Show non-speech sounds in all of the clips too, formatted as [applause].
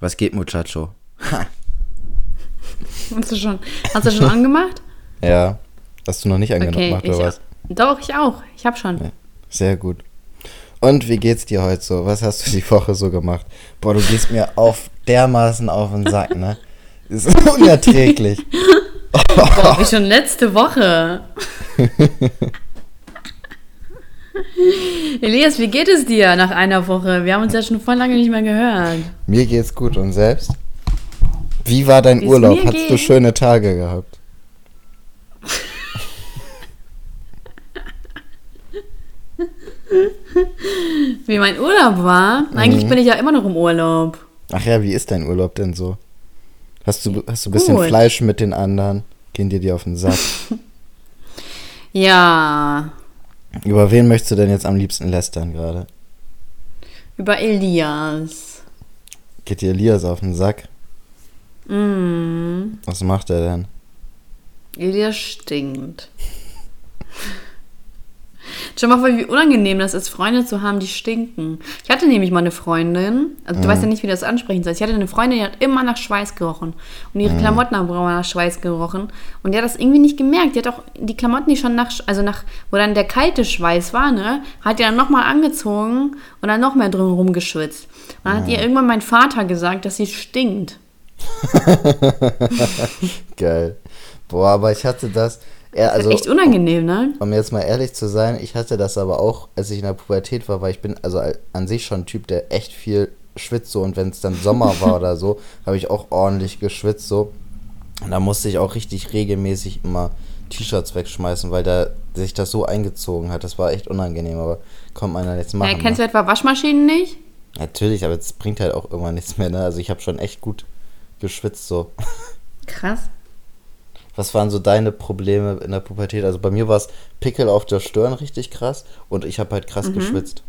Was geht, Muchacho? [laughs] Hast du schon, hast du schon [laughs] angemacht? Ja. Hast du noch nicht Okay, angemacht ich, oder was? Doch, ich auch. Ich habe schon. Ja. Sehr gut. Und wie geht's dir heute so? Was hast du die Woche so gemacht? Boah, du gehst mir auf [laughs] dermaßen auf den Sack, ne? Das ist unerträglich. Boah, wie schon letzte Woche. [laughs] Elias, wie geht es dir nach einer Woche? Wir haben uns ja schon voll lange nicht mehr gehört. Mir geht's gut und selbst? Wie war dein Wie's Urlaub? Hast du geht? schöne Tage gehabt? [laughs] Wie mein Urlaub war? Eigentlich Mhm. bin ich ja immer noch im Urlaub. Ach ja, wie ist dein Urlaub denn so? Hast du, hast du ein bisschen Gut. Fleisch mit den anderen? Gehen dir die auf den Sack? [laughs] Ja, Über wen möchtest du denn jetzt am liebsten lästern gerade? über Elias. Geht dir Elias auf den Sack? Mm, Was macht er denn? Elias stinkt. Schon mal, wie unangenehm das ist, Freunde zu haben, die stinken. Ich hatte nämlich mal eine Freundin, also du weißt ja nicht, wie das ansprechen soll. Ich hatte eine Freundin, die hat immer nach Schweiß gerochen. Und ihre Klamotten haben immer nach Schweiß gerochen. Und die hat das irgendwie nicht gemerkt. Die hat auch die Klamotten, die schon nach, also nach, wo dann der kalte Schweiß war, ne, hat die dann nochmal angezogen und dann noch mehr drin rumgeschwitzt. Und dann hat ihr irgendwann mein Vater gesagt, dass sie stinkt. [laughs] Geil. Boah, aber ich hatte das. Ja, also, Echt unangenehm, ne? um jetzt mal ehrlich zu sein, ich hatte das aber auch, als ich in der Pubertät war, weil ich bin also an sich schon ein Typ, der echt viel schwitzt so und wenn es dann Sommer war oder so, [laughs] habe ich auch ordentlich geschwitzt so. Und da musste ich auch richtig regelmäßig immer T-Shirts wegschmeißen, weil da sich das so eingezogen hat. Das war echt unangenehm, aber kommt man dann jetzt machen. Ja, kennst ne? du etwa Waschmaschinen nicht? Natürlich, aber es bringt halt auch irgendwann nichts mehr, ne? Also ich habe schon echt gut geschwitzt so. Krass. Was waren so deine Probleme in der Pubertät? Also bei mir war es Pickel auf der Stirn richtig krass und ich habe halt Mhm. krass geschwitzt.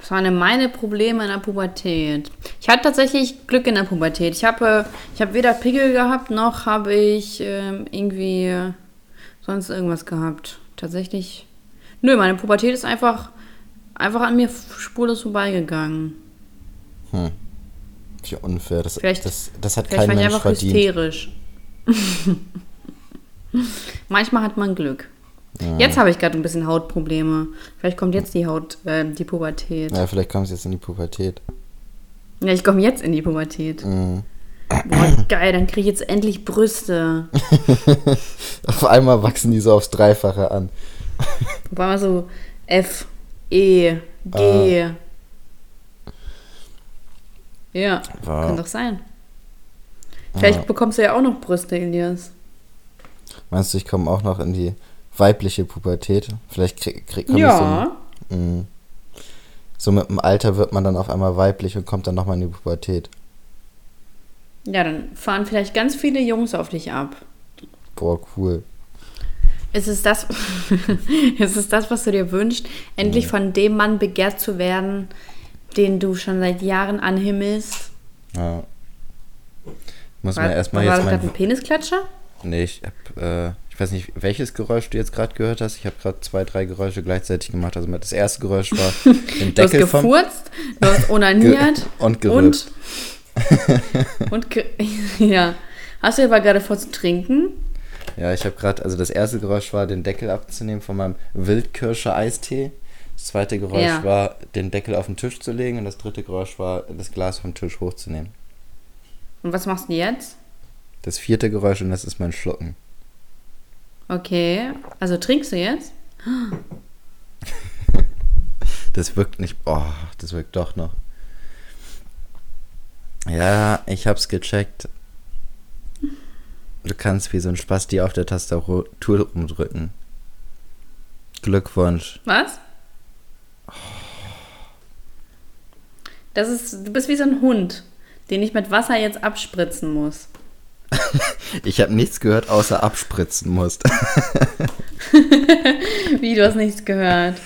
Was waren denn meine Probleme in der Pubertät? Ich hatte tatsächlich Glück in der Pubertät. Ich habe, ich habe weder Pickel gehabt, noch habe ich ähm, irgendwie sonst irgendwas gehabt. Tatsächlich. Nö, meine Pubertät ist einfach, einfach an mir spurlos vorbeigegangen. Wie unfair. Das, Vielleicht- das, das hat kein Mensch einfach verdient. hysterisch. [laughs] Manchmal hat man Glück. Jetzt habe ich gerade ein bisschen Hautprobleme. Vielleicht kommt jetzt die Haut, äh, die Pubertät. Ja, vielleicht kommst du jetzt in die Pubertät. Ja, ich komme jetzt in die Pubertät. Mhm. Boah, geil, dann kriege ich jetzt endlich Brüste. [laughs] Auf einmal wachsen die so aufs Dreifache an. Mal so F, E, G. Ah. Ja, Wow. kann doch sein. Vielleicht Ja. bekommst du ja auch noch Brüste, Elias. Meinst du, ich komme auch noch in die weibliche Pubertät? Vielleicht krieg, krieg, Ja. ich so, mh. so mit dem Alter wird man dann auf einmal weiblich und kommt dann nochmal in die Pubertät. Ja, dann fahren vielleicht ganz viele Jungs auf dich ab. Boah, cool. Ist [laughs] es das, ist es das, was du dir wünschst, endlich von dem Mann begehrt zu werden, den du schon seit Jahren anhimmelst? Ja. Muss War, man erstmal war jetzt das mein gerade ein Penisklatscher? Nee, ich hab, äh, ich weiß nicht, welches Geräusch du jetzt gerade gehört hast. Ich habe gerade zwei, drei Geräusche gleichzeitig gemacht. Also das erste Geräusch war [laughs] den Du hast Deckel vom gefurzt, du hast [laughs] onaniert und gerülpst. und, und ge [laughs] ja. Hast du aber gerade vor zu trinken? Ja, ich habe gerade, also das erste Geräusch war, den Deckel abzunehmen von meinem Wildkirsche-Eistee. Das zweite Geräusch Ja. war, den Deckel auf den Tisch zu legen. Und das dritte Geräusch war, das Glas vom Tisch hochzunehmen. Und was machst du jetzt? Das vierte Geräusch, und das ist mein Schlucken. Okay, also trinkst du jetzt? [laughs] Das wirkt nicht, oh, das wirkt doch noch. Ja, ich hab's gecheckt. Du kannst wie so ein Spasti auf der Tastatur rumdrücken. Glückwunsch. Was? Das ist, du bist wie so ein Hund, den ich mit Wasser jetzt abspritzen muss. [laughs] Ich habe nichts gehört, außer abspritzen musst. [laughs] Wie, du hast nichts gehört.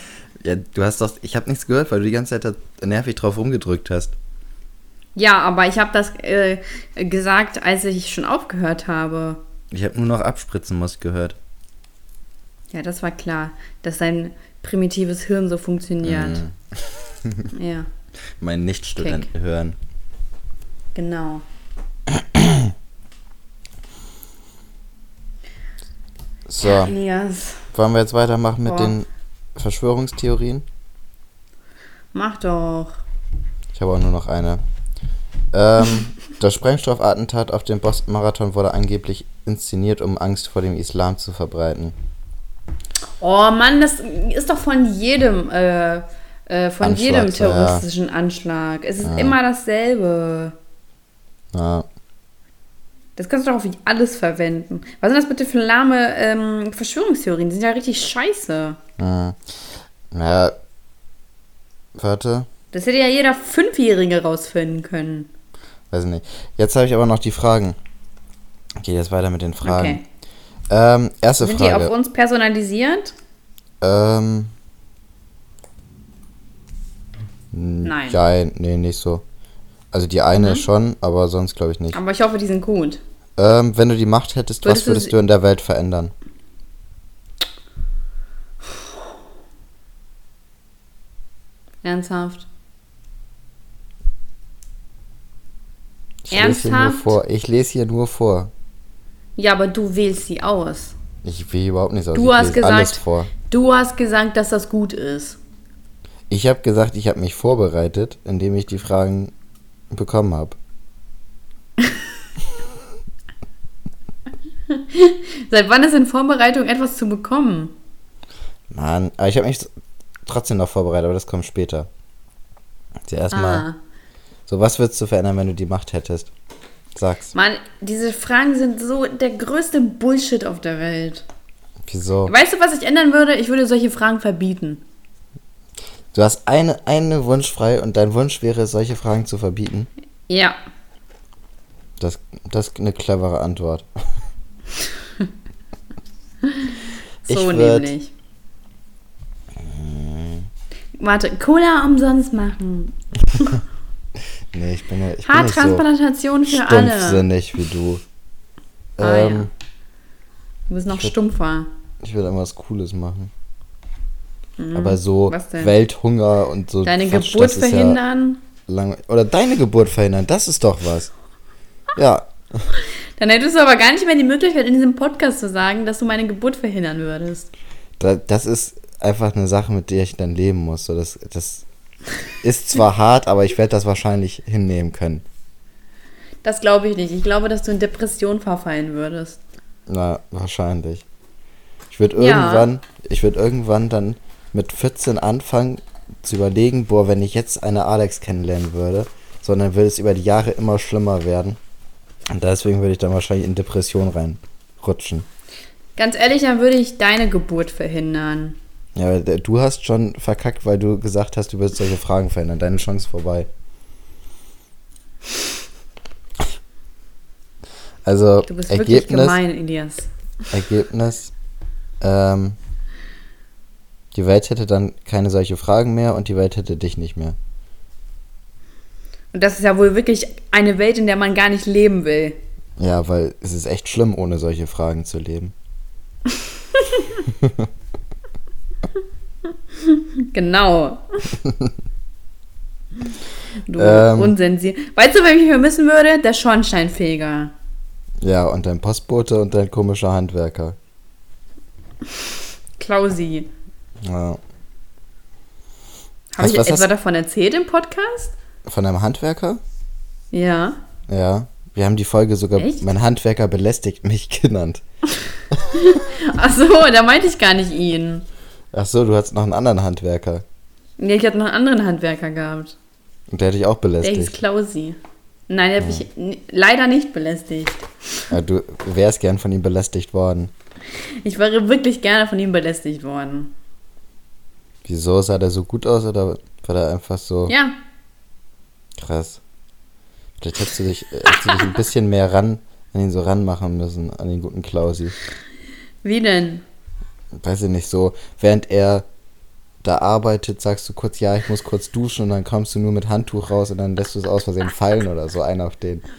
ja, du hast doch, ich habe nichts gehört, weil du die ganze Zeit nervig drauf rumgedrückt hast. Ja, aber ich habe das äh, gesagt, als ich schon aufgehört habe. Ich habe nur noch abspritzen musst gehört. Ja, das war klar, dass dein primitives Hirn so funktioniert. Mhm. [laughs] Ja. Mein Nichtstudenten hören. Genau. So, Elias, wollen wir jetzt weitermachen mit Boah. den Verschwörungstheorien? mach doch. Ich habe auch nur noch eine. Ähm, [laughs] das Sprengstoffattentat auf dem Boston-Marathon wurde angeblich inszeniert, um Angst vor dem Islam zu verbreiten. Oh Mann, das ist doch von jedem, äh, äh, von Anschlag, jedem ja. terroristischen Anschlag. Es ist immer dasselbe. Ja, Das kannst du doch auf alles verwenden. Was sind das bitte für lahme ähm, Verschwörungstheorien? Die sind ja richtig scheiße. naja, warte, Das hätte ja jeder Fünfjährige rausfinden können. weiß nicht. Jetzt habe ich aber noch die Fragen. Geht jetzt weiter mit den Fragen. Okay. Ähm, erste Sind die auf Frage. uns personalisiert? Ähm, Nein. ja, nee, nicht so. Also die eine schon, aber sonst glaube ich nicht. Aber ich hoffe, die sind gut. Ähm, wenn du die Macht hättest, Würdest was würdest du in der Welt verändern? Ernsthaft. Ich lese hier nur Ernsthaft? vor. Ich lese hier nur vor. Ja, aber du wählst sie aus. Ich will überhaupt nichts aus. Du ich hast gesagt, vor. du hast gesagt, dass das gut ist. Ich habe gesagt, ich habe mich vorbereitet, indem ich die Fragen bekommen habe. Seit wann ist in Vorbereitung etwas zu bekommen? Mann, aber ich habe mich trotzdem noch vorbereitet, aber das kommt später. Zuerst mal. Ah. So, was würdest du verändern, wenn du die Macht hättest? Sag's. Mann, diese Fragen sind so der größte Bullshit auf der Welt. Wieso? Weißt du, was ich ändern würde? Ich würde solche Fragen verbieten. Du hast eine, einen Wunsch frei und dein Wunsch wäre, solche Fragen zu verbieten. Ja. Das, das ist eine clevere Antwort. [laughs] Ich So würd- nämlich. Warte, Cola umsonst machen. [laughs] Nee, ich bin ja ich bin nicht so Haartransplantation für alle. stumpfsinnig wie du. Ah, ähm, ja. Du bist noch Ich würd- stumpfer. Ich würde irgendwas Cooles machen. Aber so Mhm. was denn? Welthunger und so. Deine Quatsch, Geburt verhindern. Ja lang Oder deine Geburt verhindern, das ist doch was. Ja, [laughs] Dann hättest du aber gar nicht mehr die Möglichkeit, in diesem Podcast zu sagen, dass du meine Geburt verhindern würdest. da, das ist einfach eine Sache, mit der ich dann leben muss. So, das, das ist zwar [laughs] hart, aber ich werde das wahrscheinlich hinnehmen können. Das glaube ich nicht. Ich glaube, dass du in Depression verfallen würdest. Na, wahrscheinlich. Ich würde Ja. irgendwann, ich würde irgendwann dann mit 14 anfangen zu überlegen, boah, wenn ich jetzt eine Alex kennenlernen würde, sondern würde es über die Jahre immer schlimmer werden. Und deswegen würde ich dann wahrscheinlich in Depression reinrutschen. Ganz ehrlich, dann würde ich deine Geburt verhindern. Ja, du hast schon verkackt, weil du gesagt hast, du würdest solche Fragen verändern. Deine Chance vorbei. Also, Du bist wirklich Ergebnis, gemein, Elias. Ergebnis, ähm, die Welt hätte dann keine solche Fragen mehr und die Welt hätte dich nicht mehr. Und das ist ja wohl wirklich eine Welt, in der man gar nicht leben will. Ja, weil es ist echt schlimm, ohne solche Fragen zu leben. [laughs] Genau. du Ähm. unsensier. Weißt du, wer mich vermissen würde? Der Schornsteinfeger. Ja, und dein Postbote und dein komischer Handwerker. Klausi. Ja. Habe ich was etwa hast- davon erzählt im Podcast? Von deinem Handwerker? Ja. Ja. Wir haben die Folge sogar Echt? Mein Handwerker belästigt mich [laughs] genannt. Ach so, da meinte ich gar nicht ihn. Ach so, du hast noch einen anderen Handwerker. Nee, ich hatte noch einen anderen Handwerker gehabt. Und der hätte ich auch Der hieß belästigt. Klausi. Nein, der hat mich n- leider nicht belästigt. Ja, du wärst gern von ihm belästigt worden. Ich wäre wirklich gerne von ihm belästigt worden. Wieso sah der so gut aus oder war der einfach so Ja, krass? Vielleicht hättest du dich, äh, hättest du dich ein bisschen mehr ran, an ihn so ranmachen müssen, an den guten Klausi. wie denn? Weiß ich nicht, so, während er da arbeitet, sagst du kurz, ja, ich muss kurz duschen und dann kommst du nur mit Handtuch raus und dann lässt du es aus Versehen fallen oder so, einer auf den. [laughs]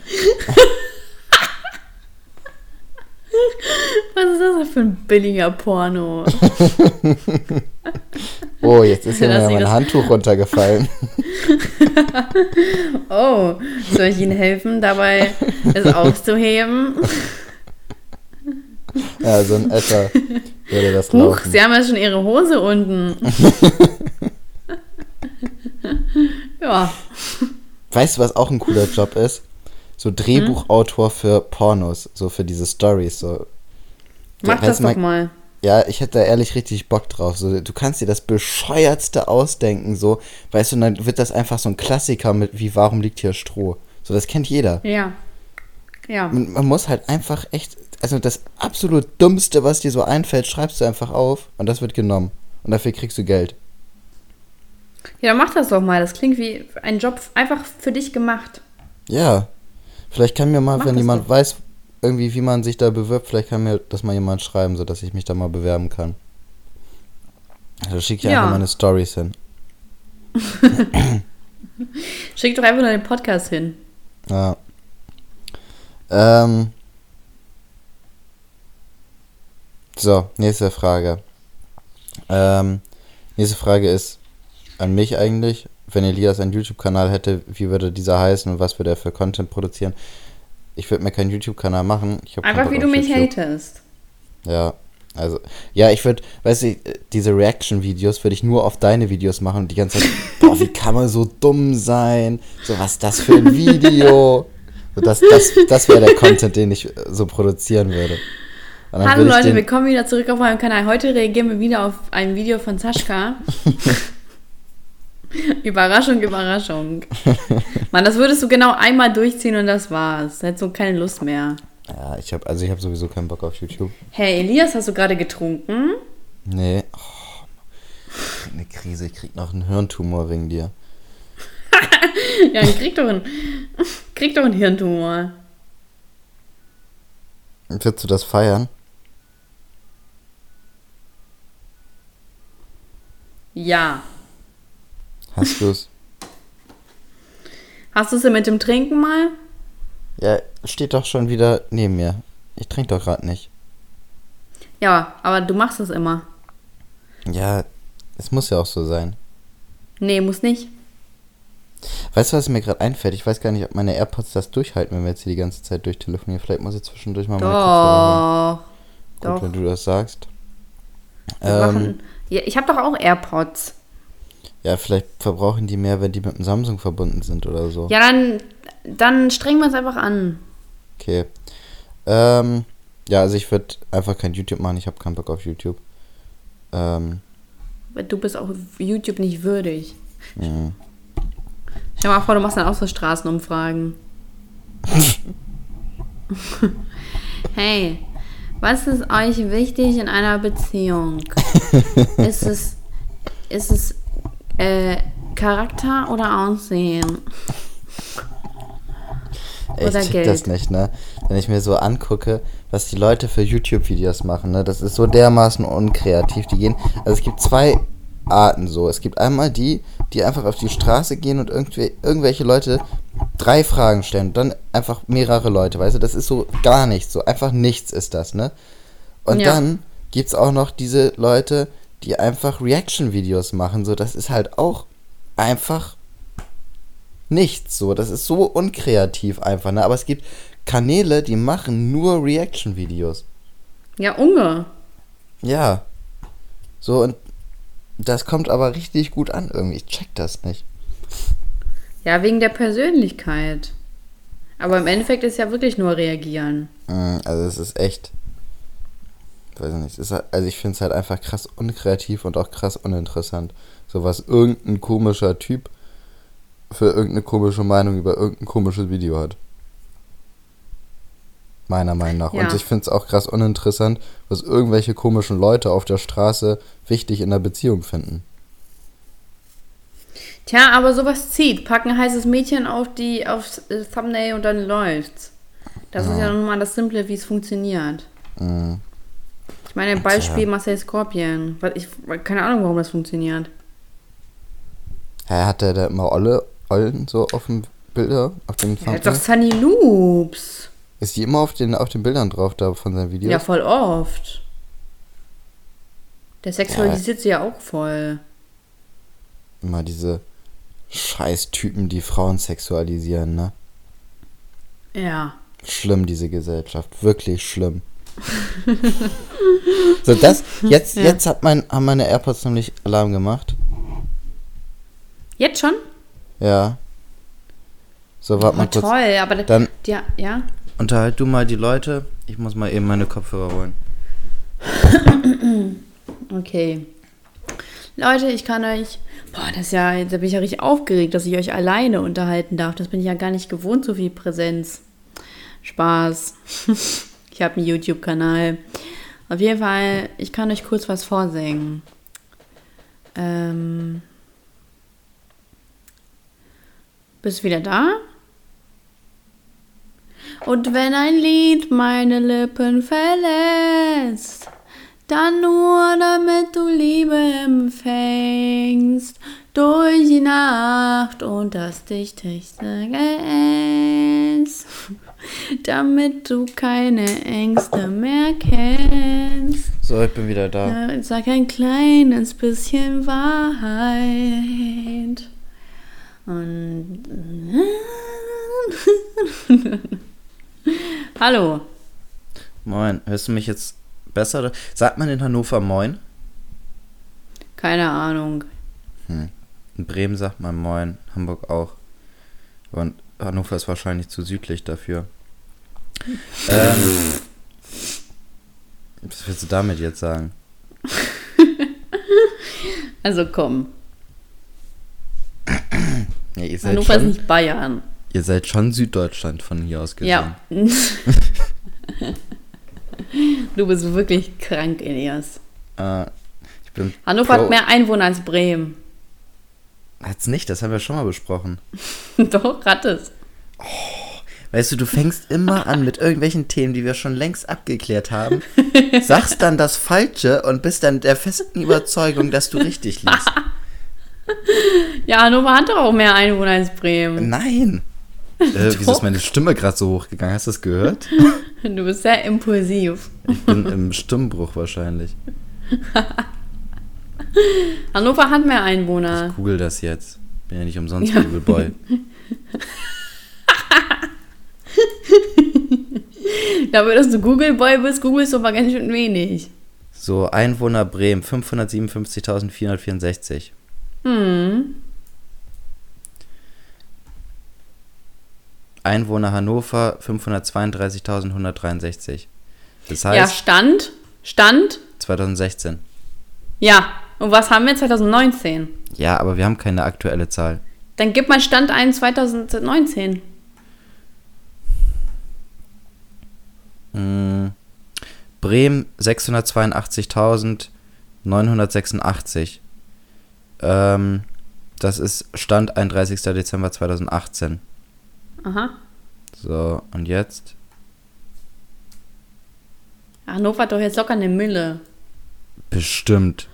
[laughs] Was ist das für ein billiger Porno? [laughs] Oh, jetzt ist hier mein Handtuch runtergefallen. [laughs] Oh, soll ich Ihnen helfen, dabei es aufzuheben? Ja, so in etwa würde das Huch, laufen. Sie haben ja schon Ihre Hose unten. ja. Weißt du, was auch ein cooler Job ist? So Drehbuchautor für Pornos, so für diese Stories. So. Mach das doch man- mal. Ja, ich hätte da ehrlich richtig Bock drauf. So, du kannst dir das bescheuertste ausdenken, so, weißt du, und dann wird das einfach so ein Klassiker mit wie Warum liegt hier Stroh? So, das kennt jeder. Ja. Ja. Man, man muss halt einfach echt, also das absolut Dummste, was dir so einfällt, schreibst du einfach auf und das wird genommen. Und dafür kriegst du Geld. Ja, dann mach das doch mal. Das klingt wie ein Job einfach für dich gemacht. Ja. Vielleicht kann mir mal, Mach wenn jemand doch. weiß, irgendwie, wie man sich da bewirbt, vielleicht kann mir das mal jemand schreiben, sodass ich mich da mal bewerben kann. Da schicke ich Ja. einfach meine Stories hin. [laughs] Schick doch einfach nur den Podcast hin. Ja. Ähm. So, nächste Frage. Ähm, nächste Frage ist an mich eigentlich. Wenn Elias einen YouTube-Kanal hätte, wie würde dieser heißen und was würde er für Content produzieren? Ich würde mir keinen YouTube-Kanal machen. Einfach wie du mich YouTube. hatest. Ja, also, ja, ich würde, weißt du, diese Reaction-Videos würde ich nur auf deine Videos machen und die ganze Zeit, [laughs] boah, wie kann man so dumm sein? So, was ist das für ein Video? So, das das, das wäre der Content, den ich äh, so produzieren würde. Hallo Leute, willkommen wieder zurück auf meinem Kanal. Heute reagieren wir wieder auf ein Video von Sascha. [laughs] [laughs] Überraschung, Überraschung. [laughs] Mann, das würdest du genau einmal durchziehen und das war's. Hättest du keine Lust mehr. Ja, ich habe also ich habe sowieso keinen Bock auf YouTube. Hey, Elias, hast du gerade getrunken? Nee. Oh, eine Krise, ich krieg noch einen Hirntumor wegen dir. [laughs] Ja, dann krieg doch einen, krieg doch einen Hirntumor. Würdest du das feiern? Ja. Hast du's? Hast du es denn mit dem Trinken mal? ja, steht doch schon wieder neben mir. Ich trinke doch gerade nicht. Ja, aber du machst es immer. Ja, es muss ja auch so sein. Nee, muss nicht. Weißt du, was mir gerade einfällt? Ich weiß gar nicht, ob meine AirPods das durchhalten, wenn wir jetzt hier die ganze Zeit durchtelefonieren. Vielleicht muss ich zwischendurch mal meine Kopfhörer. Gut, Doch. wenn du das sagst. Ähm, ja, ich habe doch auch AirPods. Ja, vielleicht verbrauchen die mehr, wenn die mit dem Samsung verbunden sind oder so. Ja, dann, dann strengen wir uns einfach an. Okay. Ähm, ja, also ich würde einfach kein YouTube machen. Ich habe keinen Bock auf YouTube. Ähm, Du bist auch YouTube nicht würdig. mh. Stell dir mal vor, du machst dann auch so Straßenumfragen. [laughs] hey, was ist euch wichtig in einer Beziehung? [laughs] ist es, ist es äh, Charakter oder Aussehen? Ey, Oder ich check Geld. das nicht, ne? Wenn ich mir so angucke, was die Leute für YouTube-Videos machen, ne? Das ist so dermaßen unkreativ. Die gehen, also es gibt zwei Arten so. Es gibt einmal die, die einfach auf die Straße gehen und irgendwie, irgendwelche Leute drei Fragen stellen und dann einfach mehrere Leute, weißt du? Das ist so gar nichts, so einfach nichts ist das, ne? Und Ja. dann gibt's auch noch diese Leute, die einfach Reaction-Videos machen, so. Das ist halt auch einfach nichts so. Das ist so unkreativ einfach, ne? Aber es gibt Kanäle, die machen nur Reaction-Videos. Ja, Unge. Ja. So, und das kommt aber richtig gut an irgendwie. Ich check das nicht. Ja, wegen der Persönlichkeit. Aber im Endeffekt ist ja wirklich nur reagieren. Mm, Also es ist echt. Weiß ich nicht. Ist, halt- also ich finde es halt einfach krass unkreativ und auch krass uninteressant. So was irgendein komischer Typ für irgendeine komische Meinung über irgendein komisches Video hat. Meiner Meinung nach. Und Ja. ich finde es auch krass uninteressant, was irgendwelche komischen Leute auf der Straße wichtig in der Beziehung finden. Tja, aber sowas zieht. Packen ein heißes Mädchen auf die aufs äh, Thumbnail und dann läuft's. Das ist ja nun mal das Simple, wie es funktioniert. Mm. Ich meine, Beispiel Marcel Scorpion. Ich, keine Ahnung, warum das funktioniert. Hä, hat der da immer Olle, Ollen so auf dem Bilder, auf dem Ja, doch? Sunny Loops. Ist die immer auf den, auf den Bildern drauf da von seinen Videos? Ja, voll oft. Der sexualisiert sie ja auch voll. immer diese scheiß Typen, die Frauen sexualisieren, ne? Ja. Schlimm, diese Gesellschaft. Wirklich schlimm. So, das, jetzt, Ja. jetzt hat mein, haben meine AirPods nämlich Alarm gemacht. Jetzt schon? Ja. So, warte mal Oh, kurz. toll, aber Dann ja, ja. unterhalt du mal die Leute. Ich muss mal eben meine Kopfhörer holen. [coughs] Okay. Leute, ich kann euch. Boah, das ist ja, da bin ich ja richtig aufgeregt, dass ich euch alleine unterhalten darf. Das bin ich ja gar nicht gewohnt, so viel Präsenz. Spaß. [laughs] Ich habe einen YouTube-Kanal. Auf jeden Fall, ich kann euch kurz was vorsingen. Ähm. Bist du wieder da? Und wenn ein Lied meine Lippen verlässt, dann nur damit du Liebe empfängst durch die Nacht und das dichteste Geld, damit du keine Ängste mehr kennst. So, ich bin wieder da. Sag ein kleines bisschen Wahrheit. Und. [laughs] Hallo. Moin. Hörst du mich jetzt besser? Sagt man in Hannover Moin? Keine Ahnung. In Bremen sagt man Moin. Hamburg auch. Und Hannover ist wahrscheinlich zu südlich dafür. ähm, was willst du damit jetzt sagen? [laughs] Also komm. Ja, ihr, seid Hannover ist schon, nicht Bayern. ihr seid schon Süddeutschland von hier aus gesehen. Ja. [laughs] du bist wirklich krank, Elias. Äh, Hannover Pro- hat mehr Einwohner als Bremen. Hat's nicht, das haben wir schon mal besprochen. [laughs] Doch, hat es. Weißt du, du fängst immer an mit irgendwelchen Themen, die wir schon längst abgeklärt haben, [laughs] sagst dann das Falsche und bist dann der festen Überzeugung, dass du richtig liegst. [laughs] Ja, Hannover hat doch auch mehr Einwohner als Bremen. Nein! Äh, wieso ist meine Stimme gerade so hochgegangen? Hast du das gehört? Du bist sehr impulsiv. Ich bin im Stimmbruch wahrscheinlich. [laughs] Hannover hat mehr Einwohner. Google das jetzt. Bin ja nicht umsonst Ja. Google Boy. [laughs] Dafür, dass du Google-Boy bist, googelst du aber ganz schön wenig. So, Einwohner Bremen, 557.464. Hm. Einwohner Hannover, 532.163. Das Ja, heißt, Stand. Stand. 2016. Ja. Und was haben wir 2019? Ja, aber wir haben keine aktuelle Zahl. Dann gib mal Stand ein 2019. Mm, Bremen 682.986. Ähm, das ist Stand 31. Dezember 2018. Aha. So, und jetzt? Hannover hat doch jetzt locker eine Mille. Bestimmt.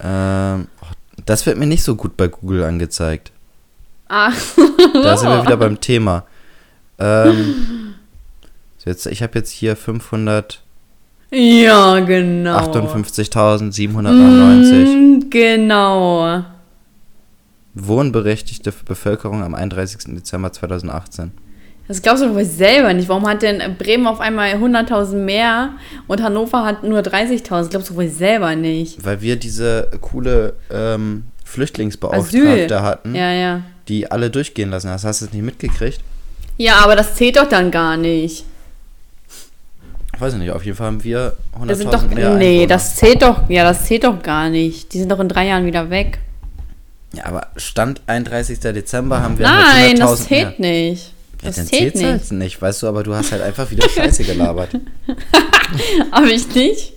Ähm, oh, das wird mir nicht so gut bei Google angezeigt. Ah. Da sind wir wieder [laughs] beim Thema. Ähm, so jetzt, ich habe jetzt hier 558.799. Ja, genau. 58.799. Mm, Genau. Wohnberechtigte Bevölkerung am 31. Dezember 2018. Das glaubst du doch wohl selber nicht. Warum hat denn Bremen auf einmal 100.000 mehr und Hannover hat nur 30.000? Das glaubst du wohl selber nicht. Weil wir diese coole ähm, Flüchtlingsbeauftragte Asyl. hatten, Ja, ja. die alle durchgehen lassen. hast. Hast du das nicht mitgekriegt? Ja, aber das zählt doch dann gar nicht. Ich weiß nicht, auf jeden Fall haben wir 100.000 Das sind doch. mehr Nee, Einwohner. das zählt doch. Ja, das zählt doch gar nicht. Die sind doch in drei Jahren wieder weg. Ja, aber Stand 31. Dezember haben wir Nein, mit 100.000 das zählt mehr. nicht. Ja, Das dann zählt zählt's nicht. halt nicht, weißt du, aber du hast halt einfach wieder Scheiße gelabert. [laughs] Habe ich nicht?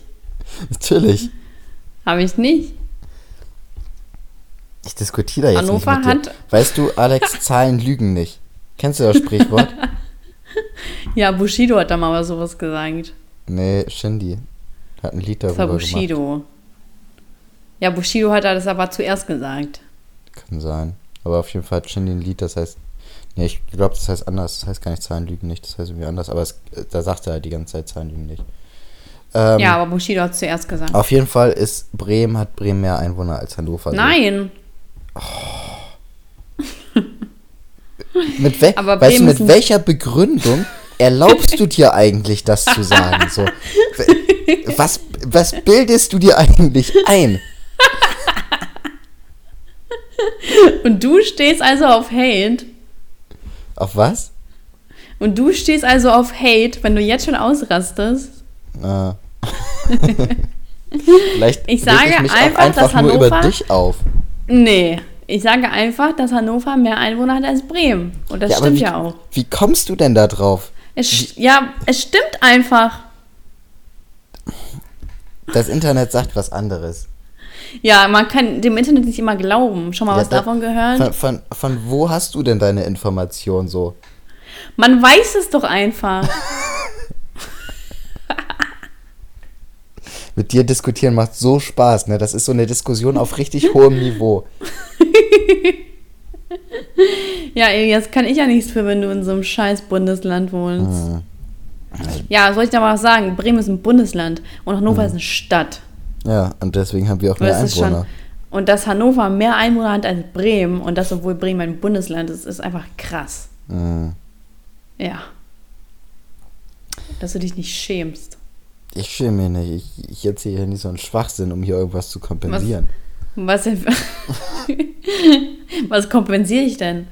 Natürlich. Habe ich nicht. Ich diskutiere da jetzt Hannover nicht mit dir. hat- Weißt du, Alex, [laughs] Zahlen lügen nicht. Kennst du das Sprichwort? Ja, Bushido hat da mal was sowas gesagt. nee, Shindy hat ein Lied Das war darüber gemacht. Bushido. Ja, Bushido hat das aber zuerst gesagt. Kann sein. Aber auf jeden Fall hat Shindy ein Lied, das heißt. Nee, ich glaube, das heißt anders. Das heißt gar nicht Zahlen lügen nicht. Das heißt irgendwie anders. Aber es, da sagt er halt die ganze Zeit Zahlen lügen nicht. Ähm, ja, aber Bushido hat zuerst gesagt. Auf jeden Fall ist Bremen, hat Bremen mehr Einwohner als Hannover. Nein. Mit, we Aber weißt du, Bremen mit ist ein- welcher Begründung erlaubst du dir eigentlich, das zu sagen? So, was, was bildest du dir eigentlich ein? Und du stehst also auf Hate. Auf was? Und du stehst also auf Hate, wenn du jetzt schon ausrastest. Äh. [laughs] Vielleicht Ich sage mich einfach, einfach dass nur über Hannover- dich auf. Nee. Ich sage einfach, dass Hannover mehr Einwohner hat als Bremen. Und das Ja, stimmt wie, ja auch. Wie kommst du denn da drauf? Es, ja, es stimmt einfach. Das Internet sagt was anderes. Ja, man kann dem Internet nicht immer glauben. Schon mal Ja, was da- davon gehört? Von, von, von wo hast du denn deine Information so? Man weiß es doch einfach. [laughs] [laughs] Mit dir diskutieren macht so Spaß, ne? Das ist so eine Diskussion auf richtig hohem Niveau. [laughs] Ja, jetzt kann ich ja nichts für, wenn du in so einem scheiß Bundesland wohnst. Hm. Ja, soll ich da mal was sagen? Bremen ist ein Bundesland und Hannover Hm. ist eine Stadt. Ja, und deswegen haben wir auch mehr Einwohner. und dass Hannover mehr Einwohner hat als Bremen und das, obwohl Bremen ein Bundesland ist, ist einfach krass. Mhm. Ja. Dass du dich nicht schämst. Ich schäme mich nicht. Ich, ich erzähle hier nicht so einen Schwachsinn, um hier irgendwas zu kompensieren. Was denn für [laughs] Was kompensiere ich denn?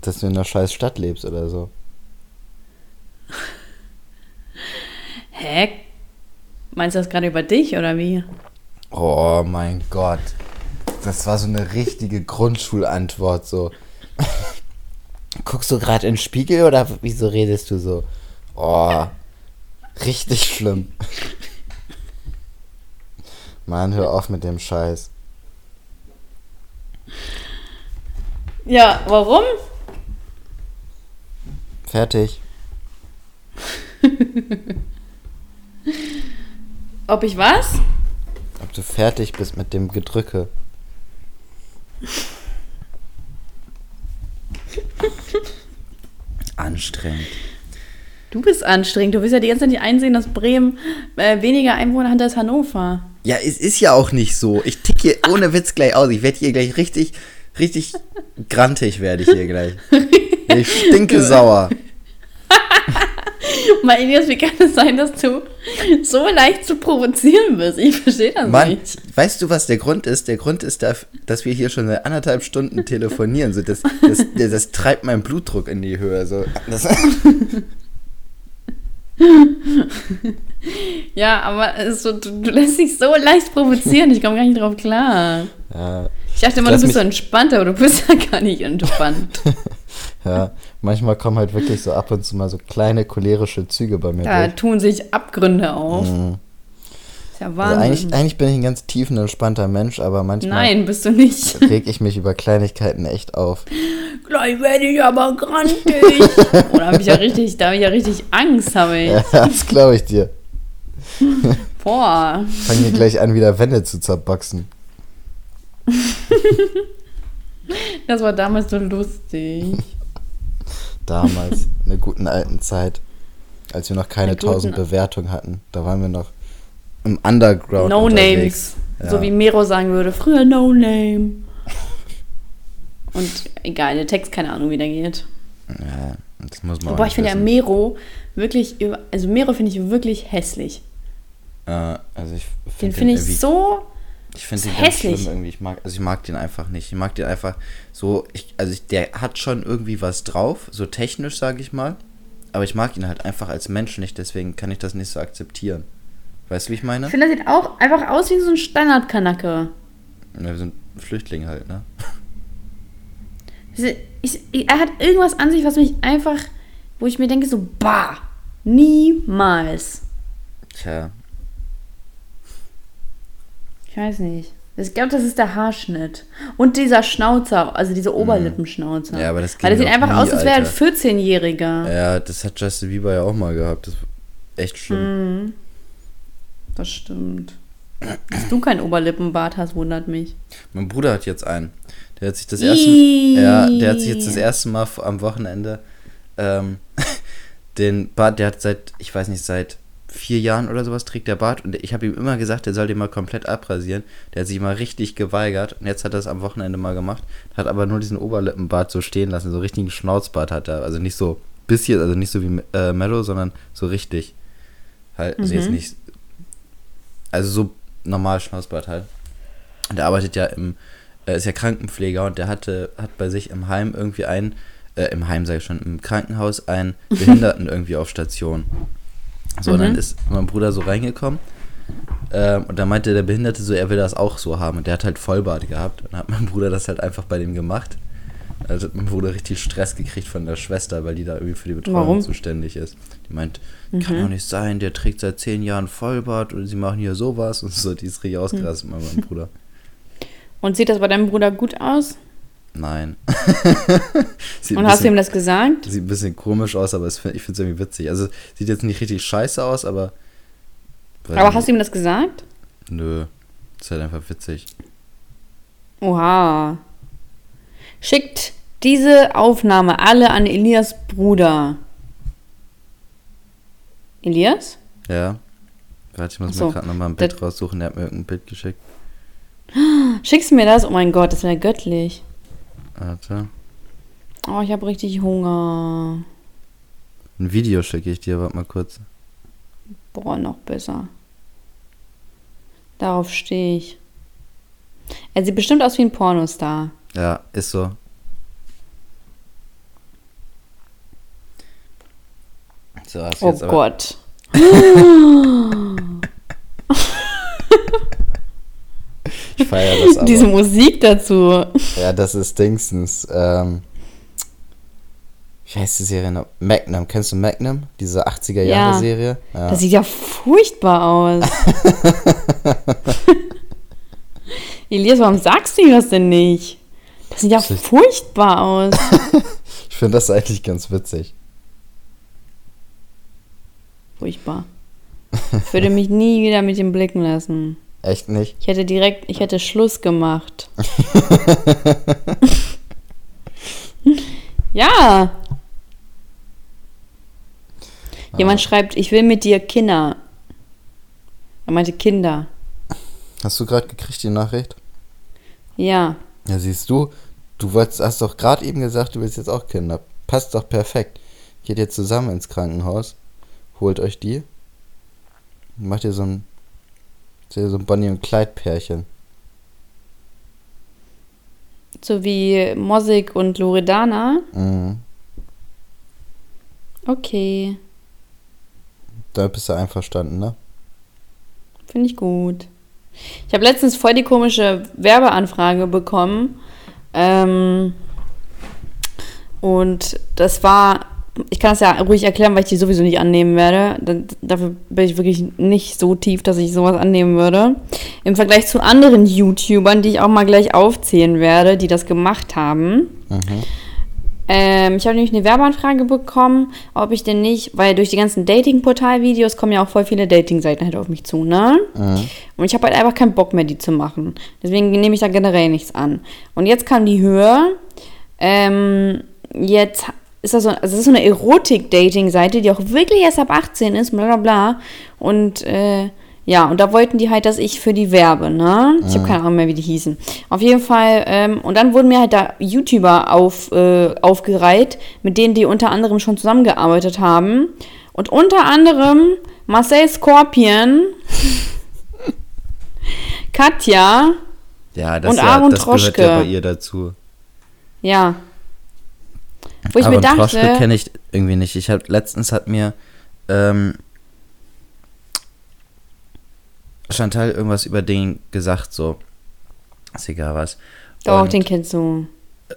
Dass du in einer scheiß Stadt lebst oder so. Hä? Meinst du das gerade über dich oder wie? Oh mein Gott. Das war so eine richtige Grundschulantwort so. [laughs] Guckst du gerade in den Spiegel oder wieso redest du so? Oh, richtig schlimm. [laughs] Mann, hör auf mit dem Scheiß. Ja, warum? Fertig. [laughs] Ob ich was? Ob du fertig bist mit dem Gedrücke. Anstrengend. Du bist anstrengend. Du willst ja die ganze Zeit nicht einsehen, dass Bremen äh, weniger Einwohner hat als Hannover. Ja, es ist ja auch nicht so. Ich tick hier ohne Witz gleich aus. Ich werde hier gleich richtig, richtig grantig werde ich hier gleich. [laughs] Ich stinke sauer. [laughs] Mal Elias, wie kann es sein, dass du so leicht zu provozieren bist? Ich verstehe das Mann, nicht. weißt du, was der Grund ist? Der Grund ist, dass wir hier schon seit anderthalb Stunden telefonieren. So, das, das, das, das treibt meinen Blutdruck in die Höhe. So, [laughs] Ja, aber so, du, du lässt dich so leicht provozieren. Ich komme gar nicht drauf klar. ja, Ich dachte immer, du bist so entspannt, aber du bist ja gar nicht entspannt. [laughs] ja, manchmal kommen halt wirklich so ab und zu mal so kleine cholerische Züge bei mir Da durch. tun sich Abgründe auf. Mhm. Ist ja Also Wahnsinn. eigentlich, eigentlich bin ich ein ganz tiefenentspannter Mensch, aber manchmal Nein, bist du nicht. [laughs] reg ich mich über Kleinigkeiten echt auf. Gleich werde ich aber grantig. [laughs] Oder habe ich ja richtig, da habe ich ja richtig Angst, habe ich. Ja, das glaube ich dir. [laughs] Boah. Fang hier gleich an, wieder Wände zu zerboxen. Das war damals so lustig. Damals, in der guten alten Zeit, als wir noch keine 1000 Bewertungen hatten. Da waren wir noch im Underground No unterwegs. Names. Ja. So wie Mero sagen würde, früher No Name. Und egal, der Text, keine Ahnung, wie der geht. Ja, das muss man nicht ich finde ja. Mero wirklich, also Mero finde ich wirklich hässlich. Äh, also ich Den find finde ich so, Ich finde den ganz hässlich. schlimm irgendwie. Ich mag, also ich mag den einfach nicht. Ich mag den einfach so. Ich, also ich, der hat schon irgendwie was drauf, so technisch sage ich mal. Aber ich mag ihn halt einfach als Mensch nicht. Deswegen kann ich das nicht so akzeptieren. Weißt du, wie ich meine? ich finde, der sieht auch einfach aus wie so ein Standardkanacke. Ja, wir sind Flüchtlinge halt, ne? Ich, ich, er hat irgendwas an sich, was mich einfach, wo ich mir denke, so, bah, niemals. Tja, Ich weiß nicht. Ich glaube, das ist der Haarschnitt. Und dieser Schnauzer, also diese Oberlippenschnauzer. Mhm. Ja, aber das Weil ging sieht einfach nie, aus, als wäre er ein Alter. 14-Jähriger. ja, das hat Justin Bieber ja auch mal gehabt. Das ist echt schlimm. Mhm. Das stimmt. Dass du kein Oberlippenbart hast, wundert mich. Mein Bruder hat jetzt einen. Der hat sich das erste, ja, der hat sich jetzt das erste Mal am Wochenende ähm, [laughs] den Bart, der hat seit, ich weiß nicht, seit vier Jahren oder sowas trägt der Bart und ich habe ihm immer gesagt, er soll den mal komplett abrasieren. Der hat sich mal richtig geweigert und jetzt hat er es am Wochenende mal gemacht, hat aber nur diesen Oberlippenbart so stehen lassen, so richtigen Schnauzbart hat er. Also nicht so bisschen, also nicht so wie äh, Mellow, sondern so richtig. Halt, also jetzt Mhm. nicht, also so normal Schnauzbart halt. Und der arbeitet ja im, äh, ist ja Krankenpfleger und der hatte, hat bei sich im Heim irgendwie einen, äh, im Heim sage ich schon, im Krankenhaus einen [laughs] Behinderten irgendwie auf Station. So, und dann Mhm. ist mein Bruder so reingekommen ähm, und da meinte der Behinderte so, er will das auch so haben und der hat halt Vollbart gehabt und dann hat mein Bruder das halt einfach bei dem gemacht. Also hat mein Bruder richtig Stress gekriegt von der Schwester, weil die da irgendwie für die Betreuung Warum? zuständig ist. Die meint, kann doch nicht sein, der trägt seit zehn Jahren Vollbart und sie machen hier sowas und so, die ist richtig ausgerastet, mein mein Bruder. [laughs] Und sieht das bei deinem Bruder gut aus? Nein. [laughs] Und hast du ihm das gesagt? sieht ein bisschen komisch aus, aber es, ich finde es irgendwie witzig. Also sieht jetzt nicht richtig scheiße aus, aber. Aber hast du ihm das gesagt? Nö. Ist halt einfach witzig. Oha. Schickt diese Aufnahme alle an Elias Bruder. Elias? Ja. Warte, ich muss so. mir gerade nochmal ein Bild Das- raussuchen. Der hat mir irgendein Bild geschickt. [gasps] Schickst du mir das? Oh mein Gott, das wäre göttlich. Warte. Oh, ich habe richtig Hunger. Ein Video schicke ich dir, warte mal kurz. Boah, noch besser. Darauf stehe ich. Er sieht bestimmt aus wie ein Pornostar. Ja, ist so. So, Oh. Gott. [laughs] [laughs] [laughs] Ich feiere das [laughs] aber. Diese Musik dazu. Ja, das ist Dingsens. Ähm, wie heißt die Serie noch? Magnum. Kennst du Magnum? Diese 80er-Jahre-Serie? Ja. Das sieht ja furchtbar aus. [laughs] Elias, warum sagst du das denn nicht? Das sieht ja ist- furchtbar [laughs] aus. Ich finde das eigentlich ganz witzig. Furchtbar. Ich würde mich nie wieder mit ihm blicken lassen. Echt nicht? Ich hätte direkt, ich hätte Schluss gemacht. [laughs] ja. Jemand schreibt, ich will mit dir Kinder. Er meinte Kinder. Hast du gerade gekriegt die Nachricht? Ja. Ja, siehst du, du wolltest, hast doch gerade eben gesagt, du willst jetzt auch Kinder. Passt doch perfekt. Geht ihr zusammen ins Krankenhaus, holt euch die, macht ihr so ein, so ein Bonnie und Clyde Pärchen. So wie Mosik und Loredana. Mhm. Okay. Da bist du einverstanden, ne? Finde ich gut. Ich habe letztens voll die komische Werbeanfrage bekommen. Ähm, und das war, ich kann das ja ruhig erklären, weil ich die sowieso nicht annehmen werde. Da- Dafür bin ich wirklich nicht so tief, dass ich sowas annehmen würde. Im Vergleich zu anderen YouTubern, die ich auch mal gleich aufzählen werde, die das gemacht haben. Ähm, ich habe nämlich eine Werbeanfrage bekommen, ob ich denn nicht, weil durch die ganzen Dating-Portal-Videos kommen ja auch voll viele Dating-Seiten halt auf mich zu, ne? Und ich habe halt einfach keinen Bock mehr, die zu machen. Deswegen nehme ich da generell nichts an. Und jetzt kam die Höhe. Ähm, jetzt ist das so, also das ist so eine Erotik-Dating-Seite, die auch wirklich erst ab 18 ist, bla bla bla. Und äh, ja, und da wollten die halt, dass ich für die werbe, ne? Ich habe keine Ahnung mehr, wie die hießen. Auf jeden Fall, ähm, und dann wurden mir halt da YouTuber auf, äh, aufgereiht, mit denen die unter anderem schon zusammengearbeitet haben. Und unter anderem Marcel Scorpion, [laughs] Katja, Ja, das, Und ja, Aaron das gehört Troschke. ja bei ihr dazu. ja. Wo ich Aber mir dachte, Troschke kenne ich irgendwie nicht. Ich habe letztens hat mir ähm, Chantal irgendwas über den gesagt, so. Ist egal was. doch, Und den kennst du.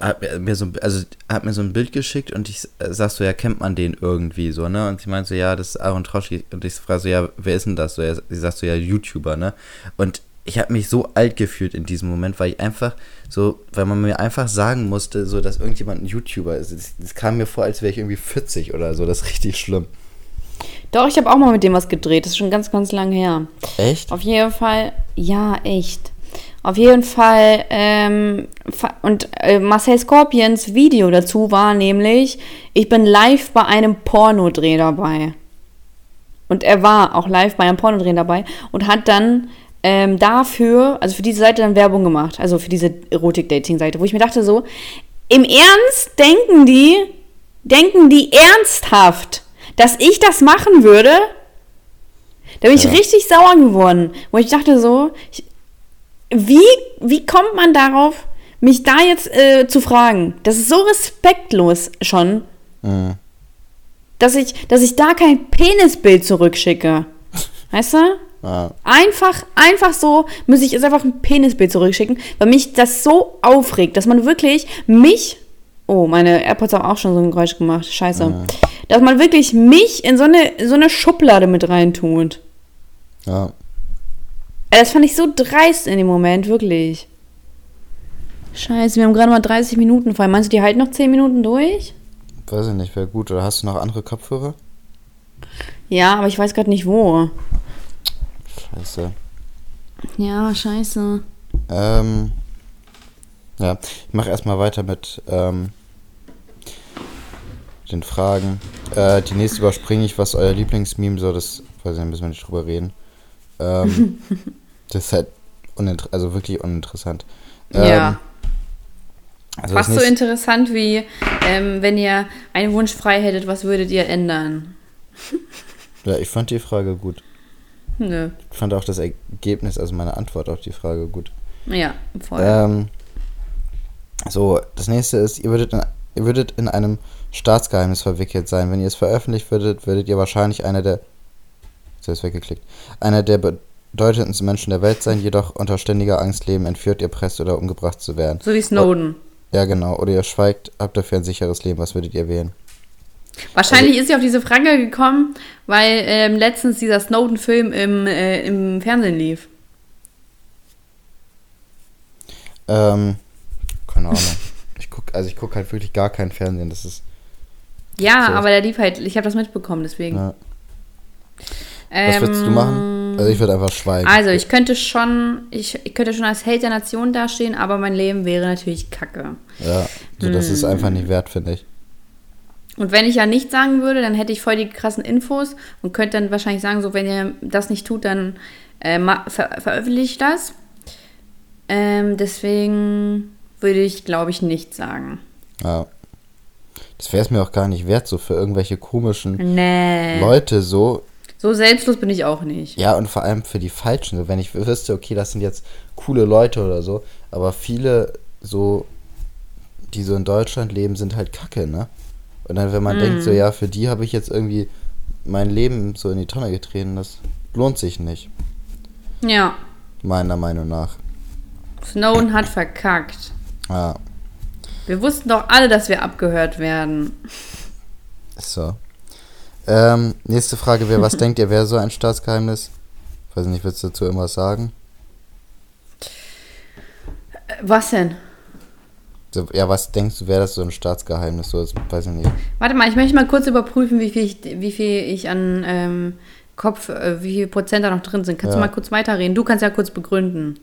hat mir, mir so, also hat mir so ein Bild geschickt und ich äh, sag so, ja, kennt man den irgendwie so, ne? Und sie meint so, ja, das ist Aaron Troschke. Und ich frage so, ja, wer ist denn das? So, ja, sie sagt so, ja, YouTuber, ne? Und ich habe mich so alt gefühlt in diesem Moment, weil ich einfach so, weil man mir einfach sagen musste, so, dass irgendjemand ein YouTuber ist. Das, das kam mir vor, als wäre ich irgendwie 40 oder so. Das ist richtig schlimm. Doch, ich habe auch mal mit dem was gedreht. Das ist schon ganz, ganz lange her. Echt? Auf jeden Fall, ja, echt. Auf jeden Fall, ähm, und äh, Marcel Scorpions Video dazu war nämlich, ich bin live bei einem Pornodreh dabei. Und er war auch live bei einem Pornodrehen dabei und hat dann ähm, dafür, also für diese Seite dann Werbung gemacht. Also für diese Erotik-Dating-Seite, wo ich mir dachte so, im Ernst denken die, denken die ernsthaft, dass ich das machen würde? Da bin ich Ja. richtig sauer geworden, wo ich dachte so, ich, wie, wie kommt man darauf, mich da jetzt äh, zu fragen? Das ist so respektlos schon, Mhm. dass ich, dass ich da kein Penisbild zurückschicke. [laughs] Weißt du? Ja. Einfach, einfach so muss ich jetzt einfach ein Penisbild zurückschicken, weil mich das so aufregt, dass man wirklich mich. Oh, meine AirPods haben auch schon so ein Geräusch gemacht. Scheiße. Dass man wirklich mich in so eine, so eine Schublade mit reintut. ja. Das fand ich so dreist in dem Moment, wirklich. Scheiße, wir haben gerade mal 30 Minuten voll. Meinst du, die halten noch 10 Minuten durch? Weiß ich nicht, wäre gut. Oder hast du noch andere Kopfhörer? Ja, aber ich weiß gerade nicht wo. Scheiße. Ja, scheiße. Ähm, ja, ich mache erstmal weiter mit ähm, den Fragen. Äh, die nächste überspringe ich, was euer Lieblingsmeme so, das weiß ich müssen wir nicht drüber reden. Ähm, [laughs] das ist halt uninter also wirklich uninteressant. Ähm, ja. Also Fast so interessant wie, ähm, wenn ihr einen Wunsch frei hättet, was würdet ihr ändern? ja, ich fand die Frage gut. Nö. Ich fand auch das Ergebnis, also meine Antwort auf die Frage gut. Ja, voll. Ähm, so, das nächste ist, ihr würdet, in, ihr würdet in einem Staatsgeheimnis verwickelt sein. Wenn ihr es veröffentlicht würdet, würdet ihr wahrscheinlich einer der. Ist weggeklickt. Einer der bedeutendsten Menschen der Welt sein, jedoch unter ständiger Angst leben, entführt, erpresst oder umgebracht zu werden. so wie Snowden. Ja, genau. Oder ihr schweigt, habt dafür ein sicheres Leben. Was würdet ihr wählen? Wahrscheinlich Also ist sie auf diese Frage gekommen, weil ähm, letztens dieser Snowden-Film im, äh, im Fernsehen lief. Ähm, keine Ahnung. [laughs] ich guck, also ich gucke halt wirklich gar kein Fernsehen. Das ist. Ja, So. aber der lief halt, ich habe das mitbekommen, deswegen. Ja. Was würdest du machen? Also ich würde einfach schweigen. Also, ich könnte schon, ich, ich könnte schon als Held der Nation dastehen, aber mein Leben wäre natürlich kacke. ja, so das ist einfach nicht wert, finde ich. Und wenn ich ja nichts sagen würde, dann hätte ich voll die krassen Infos und könnte dann wahrscheinlich sagen, so, wenn ihr das nicht tut, dann äh, ver veröffentliche ich das. Ähm, deswegen würde ich, glaube ich, nichts sagen. Ja. Das wäre es mir auch gar nicht wert, so für irgendwelche komischen Nee. Leute so. So selbstlos bin ich auch nicht. Ja, und vor allem für die Falschen. So, wenn ich wüsste, okay, das sind jetzt coole Leute oder so, aber viele so, die so in Deutschland leben, sind halt kacke, ne? Und dann, wenn man denkt, so, ja, für die habe ich jetzt irgendwie mein Leben so in die Tonne getreten, das lohnt sich nicht, Ja. meiner Meinung nach. Snowden hat verkackt. Ja, Wir wussten doch alle, dass wir abgehört werden. so. Ähm, nächste Frage wäre, was [laughs] denkt ihr, wäre so ein Staatsgeheimnis? Weiß nicht, willst du dazu irgendwas sagen? Was denn? Ja, was denkst du, wäre das so ein Staatsgeheimnis? So, das weiß ich nicht. Warte mal, ich möchte mal kurz überprüfen, wie viel ich, wie viel ich an ähm, Kopf, äh, wie viel Prozent da noch drin sind. Kannst Ja. du mal kurz weiterreden? Du kannst ja kurz begründen.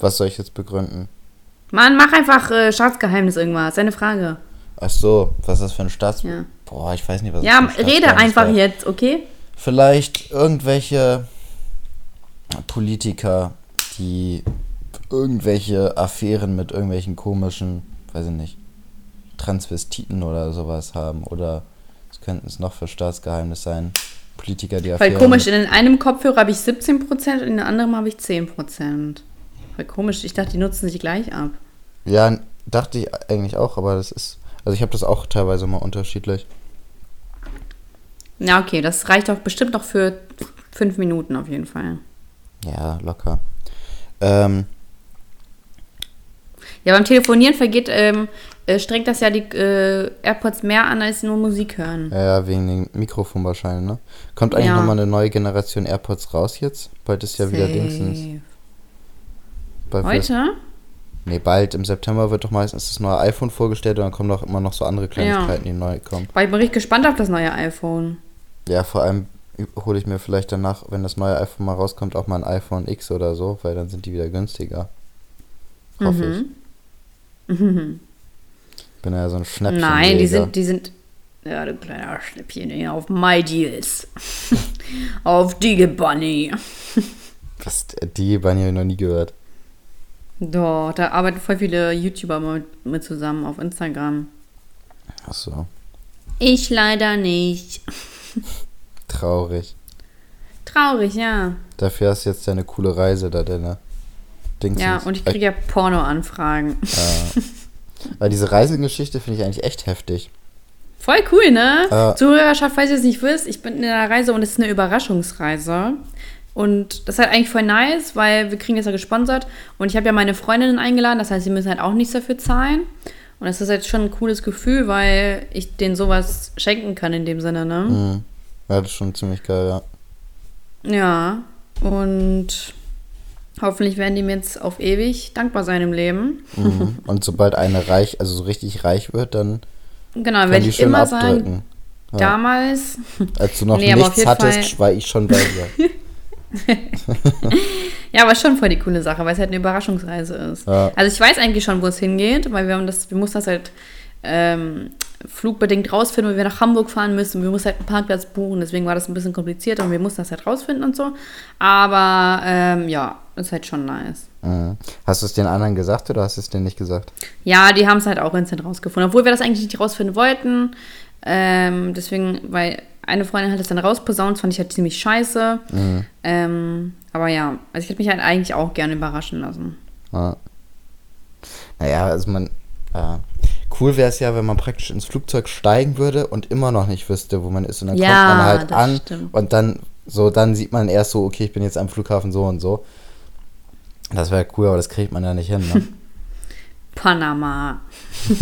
Was soll ich jetzt begründen? Mann, mach einfach äh, Staatsgeheimnis irgendwas. Eine Frage. Ach so, was ist das für ein Staats... Ja. Boah, ich weiß nicht, was Ja, das für ein rede Staatsgeheimnis einfach wäre. jetzt, okay? Vielleicht irgendwelche Politiker, die irgendwelche Affären mit irgendwelchen komischen, weiß ich nicht, Transvestiten oder sowas haben. Oder was könnten es noch für Staatsgeheimnis sein? Politiker, die Weil Affären... komisch, in einem Kopfhörer habe ich 17% und in dem anderen habe ich 10%. Weil komisch, ich dachte, die nutzen sich gleich ab. Ja, dachte ich eigentlich auch, aber das ist... Also ich habe das auch teilweise mal unterschiedlich. Ja, okay, das reicht doch bestimmt noch für fünf Minuten auf jeden Fall. Ja, locker. Ähm, Ja, beim Telefonieren vergeht, ähm, äh, strengt das ja die äh, AirPods mehr an als nur Musik hören. ja, ja, wegen dem Mikrofon wahrscheinlich, ne? Kommt eigentlich Ja. nochmal eine neue Generation AirPods raus jetzt? Bald ist ja wieder Safe. Dingsens. Bald Heute? Nee, bald im September wird doch meistens das neue iPhone vorgestellt und dann kommen doch immer noch so andere Kleinigkeiten, die neu kommen. War ich bin richtig gespannt auf das neue iPhone. Ja, vor allem hole ich mir vielleicht danach, wenn das neue iPhone mal rauskommt, auch mal ein iPhone X oder so, weil dann sind die wieder günstiger. Hoffe ich. Bin ja so ein Schnäppchen. Nein, die sind, die sind. Ja, du kleiner Schnäppchen, auf My Deals. [laughs] auf Digge Bunny. Was, die Bunny habe ich noch nie gehört. Doch, da arbeiten voll viele YouTuber mit, mit zusammen auf Instagram. Ach so, Ich leider nicht. traurig. Traurig, ja. Dafür hast du jetzt deine coole Reise da, deine Dings. Ja, und ich kriege ja Porno-Anfragen. Weil diese Reisegeschichte finde ich eigentlich echt heftig. Voll cool, ne? Ja. Zuhörerschaft, falls ihr es nicht wisst, ich bin in einer Reise und es ist eine Überraschungsreise. Und das ist halt eigentlich voll nice, weil wir kriegen das ja gesponsert. Und ich habe ja meine Freundinnen eingeladen, das heißt, sie müssen halt auch nichts dafür zahlen. Und das ist halt schon ein cooles Gefühl, weil ich denen sowas schenken kann in dem Sinne, ne? Mhm. Ja, das ist schon ziemlich geil, ja. Ja, und hoffentlich werden die mir jetzt auf ewig dankbar sein im Leben. Mhm. [laughs] Und sobald eine reich, also so richtig reich wird, dann Genau, werde ich immer sagen, abdrücken. Ja. damals, Als du noch Nee, nichts hattest, Fall- war ich schon bei dir. [laughs] ja, aber schon voll die coole Sache, weil es halt eine Überraschungsreise ist. Ja. Also ich weiß eigentlich schon, wo es hingeht, weil wir haben das, wir mussten das halt ähm, flugbedingt rausfinden, weil wir nach Hamburg fahren müssen. Wir mussten halt einen Parkplatz buchen, deswegen war das ein bisschen kompliziert und wir mussten das halt rausfinden und so. Aber ähm, ja, ist halt schon nice. Mhm. Hast du es den anderen gesagt oder hast du es denen nicht gesagt? Ja, die haben es halt auch instant rausgefunden, obwohl wir das eigentlich nicht rausfinden wollten. Ähm, deswegen, weil eine Freundin hat es dann rausposaunt, fand ich halt ziemlich scheiße. Ähm, aber ja, also ich hätte mich halt eigentlich auch gerne überraschen lassen. Ja. Naja, also man. Ja. Cool wäre es ja, wenn man praktisch ins Flugzeug steigen würde und immer noch nicht wüsste, wo man ist. Und dann Ja, kommt man halt das an stimmt. und dann so, dann sieht man erst so, okay, ich bin jetzt am Flughafen so und so. Das wäre cool, aber das kriegt man ja nicht hin, ne? [laughs] Panama,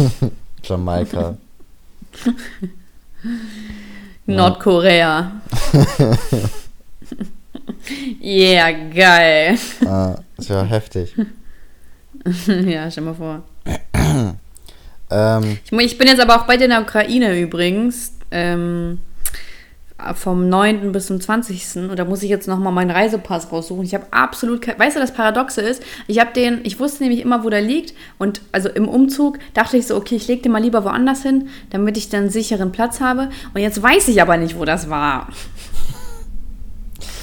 [laughs] Jamaika. [laughs] Nordkorea. yeah, geil. Ah, das wäre heftig. ja, stell mal vor. Ähm, Ich, ich bin jetzt aber auch bei dir in der Ukraine übrigens. Ähm, vom 9. bis zum 20. Und da muss ich jetzt nochmal meinen Reisepass raussuchen. Ich habe absolut kein. Weißt du, das Paradoxe ist, ich habe den, ich wusste nämlich immer, wo der liegt. Und also im Umzug dachte ich so, okay, ich lege den mal lieber woanders hin, damit ich dann einen sicheren Platz habe. Und jetzt weiß ich aber nicht, wo das war.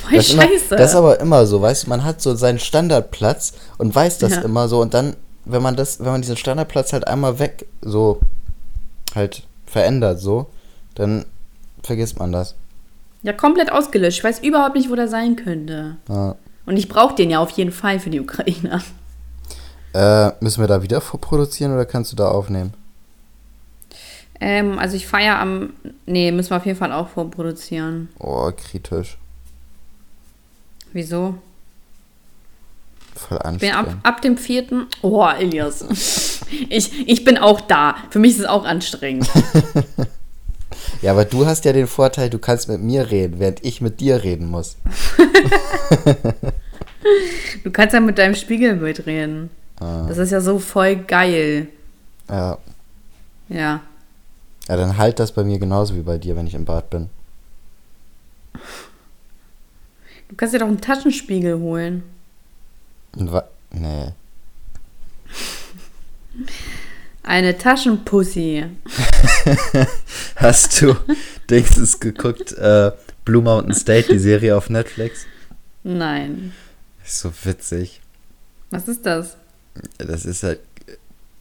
Voll das, ist immer, scheiße. das ist aber immer so, weißt du, man hat so seinen Standardplatz und weiß das Ja. immer so und dann, wenn man das, wenn man diesen Standardplatz halt einmal weg so halt verändert so, dann vergisst man das. ja, komplett ausgelöscht. Ich weiß überhaupt nicht, wo der sein könnte. Ja. Und ich brauche den ja auf jeden Fall für die Ukraine. Äh, müssen wir da wieder vorproduzieren oder kannst du da aufnehmen? Ähm, also ich feiere am. Nee, müssen wir auf jeden Fall auch vorproduzieren. Oh, kritisch. Wieso? Voll Bin ab, anstrengend. ab dem vierten. Oh, Elias. [laughs] Ich, ich bin auch da. Für mich ist es auch anstrengend. [laughs] Ja, aber du hast ja den Vorteil, du kannst mit mir reden, während ich mit dir reden muss. [laughs] Du kannst ja mit deinem Spiegelbild reden. Das ist ja so voll geil. Ja. Ja. Ja, dann halt das bei mir genauso wie bei dir, wenn ich im Bad bin. Du kannst dir doch einen Taschenspiegel holen. Wa nee. Eine Taschenpussy. [laughs] Hast du Dingsens geguckt, äh, Blue Mountain State, die Serie auf Netflix? Nein. Ist so witzig. Was ist das? Das ist halt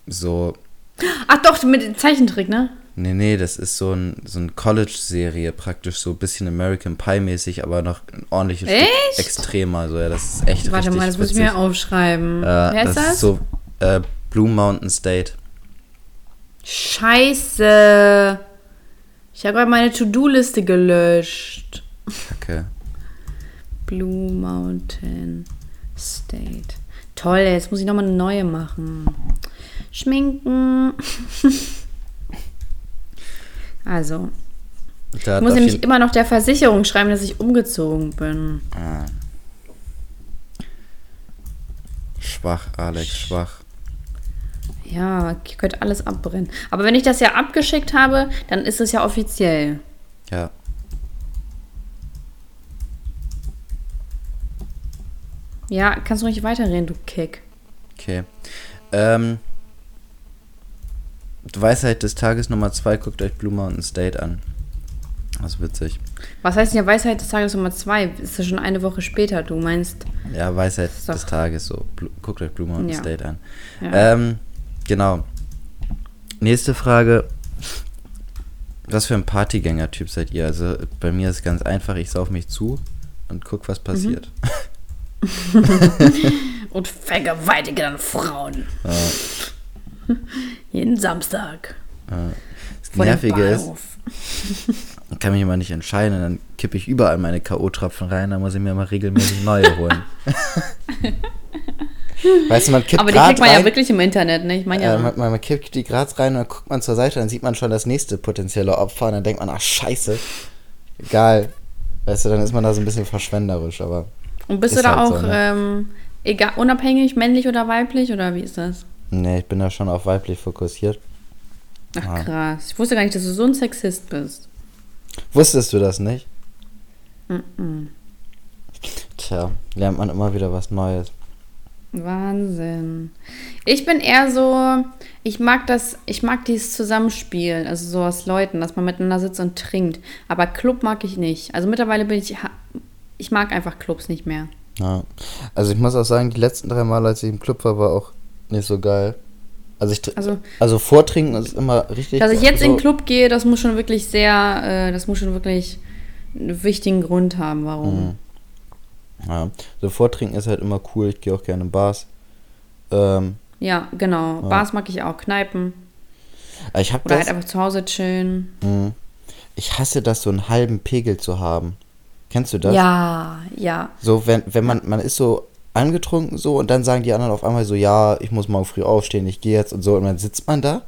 so. Ach doch, mit dem Zeichentrick, ne? Nee, nee, das ist so ein, so ein College-Serie, praktisch so ein bisschen American Pie-mäßig, aber noch ein ordentliches Echt? Stück extremer. So, ja, das ist echt Warte mal, das muss ich witzig. mir aufschreiben. Äh, Wer ist das das? ist so äh, Blue Mountain State. Scheiße. Ich habe gerade meine To-Do-Liste gelöscht. Kacke. Blue Mountain State. Toll, jetzt muss ich nochmal eine neue machen. Schminken. [laughs] also, Da ich muss nämlich immer noch der Versicherung schreiben, dass ich umgezogen bin. Ah. Schwach, Alex, schwach. Ja, hier könnte alles abbrennen. Aber wenn ich das ja abgeschickt habe, dann ist es ja offiziell. Ja. Ja, kannst du ruhig weiterreden, du Kick. Okay. Ähm, Weisheit des Tages Nummer 2, guckt euch Blue Mountain State an. Das ist witzig. Was heißt denn ja Weisheit des Tages Nummer 2? Ist das schon eine Woche später, du meinst? Ja, Weisheit des Tages, so. Blu- Guckt euch Blue Mountain Ja. State an. Ja. Ähm, genau. Nächste Frage. Was für ein Partygänger-Typ seid ihr? Also bei mir ist ganz einfach, ich sauf mich zu und guck, was passiert. [laughs] [laughs] Und vergewaltige dann Frauen. [laughs] Jeden Samstag. Das Vor dem Nervige ist, [laughs] ich kann mich immer nicht entscheiden dann kippe ich überall meine K.O.-Tropfen rein, dann muss ich mir immer regelmäßig neue holen. [laughs] weißt du, man kippt Aber die kriegt man rein, ja wirklich im Internet, ne? Ich meine ja. Äh, man, man kippt die Graz rein und dann guckt man zur Seite, dann sieht man schon das nächste potenzielle Opfer und dann denkt man, ach scheiße, egal. Weißt du, dann ist man da so ein bisschen verschwenderisch, aber Und bist ist du da halt auch so, ne? ähm, egal, unabhängig, männlich oder weiblich oder wie ist das? Nee, ich bin da schon auf weiblich fokussiert. Ach Ah. krass. Ich wusste gar nicht, dass du so ein Sexist bist. Wusstest du das nicht? Tja, lernt man immer wieder was Neues. Wahnsinn. Ich bin eher so, ich mag das, ich mag dieses Zusammenspiel, also so aus Leuten, dass man miteinander sitzt und trinkt. Aber Club mag ich nicht. Also mittlerweile bin ich, ich mag einfach Clubs nicht mehr. Ja. Also ich muss auch sagen, die letzten drei Mal, als ich im Club war, war auch nicht so geil. Also ich Also- also vortrinken ist immer richtig. Dass ich jetzt so, in den Club gehe, das muss schon wirklich sehr, äh, das muss schon wirklich einen wichtigen Grund haben, warum. Ja, so vortrinken ist halt immer cool. Ich gehe auch gerne in Bars. Ähm, Ja, genau. Bars mag ich auch, Kneipen. aber ich habe Oder das. halt einfach zu Hause chillen. mh, ich hasse das, so einen halben Pegel zu haben. Kennst du das? Ja, ja. So, wenn, wenn man, man ist so angetrunken so und dann sagen die anderen auf einmal so, ja, ich muss morgen früh aufstehen, ich gehe jetzt und so und dann sitzt man da.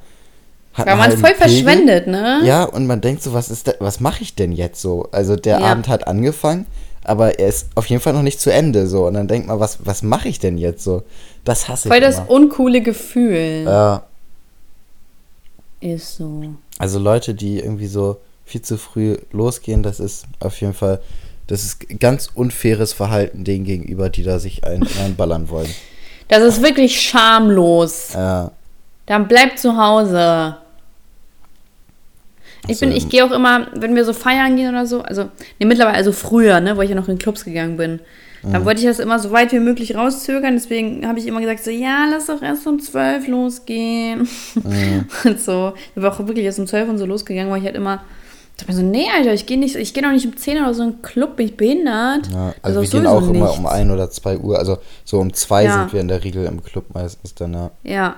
Hat Weil man voll Pegel. verschwendet, ne? Ja, und man denkt so, was ist da, was mache ich denn jetzt so? Also der Ja. Abend hat angefangen, aber er ist auf jeden Fall noch nicht zu Ende so und dann denkt man, was, was mache ich denn jetzt so? Das hasse Voll ich das immer. uncoole Gefühl. Ja, Ist so. also Leute, die irgendwie so viel zu früh losgehen, das ist auf jeden Fall, das ist ganz unfaires Verhalten denen gegenüber, die da sich ein, einballern wollen. Das ist wirklich schamlos. Ja, Dann bleib zu Hause. Ich Also, bin, ich gehe auch immer, wenn wir so feiern gehen oder so, also, nee, mittlerweile, also früher, ne, wo ich ja noch in Clubs gegangen bin, dann wollte ich das immer so weit wie möglich rauszögern, deswegen habe ich immer gesagt, so, ja, lass doch erst um zwölf losgehen. [laughs] und so. Ich war auch wirklich erst um zwölf und so losgegangen, weil ich halt immer, ich dachte mir so, nee, Alter, ich gehe nicht, ich gehe doch nicht um 10 oder so in einen Club, bin ich behindert. ja also wir gehen auch immer nichts. um ein oder zwei Uhr, also so um zwei Ja. sind wir in der Regel im Club meistens dann, ja. Ja.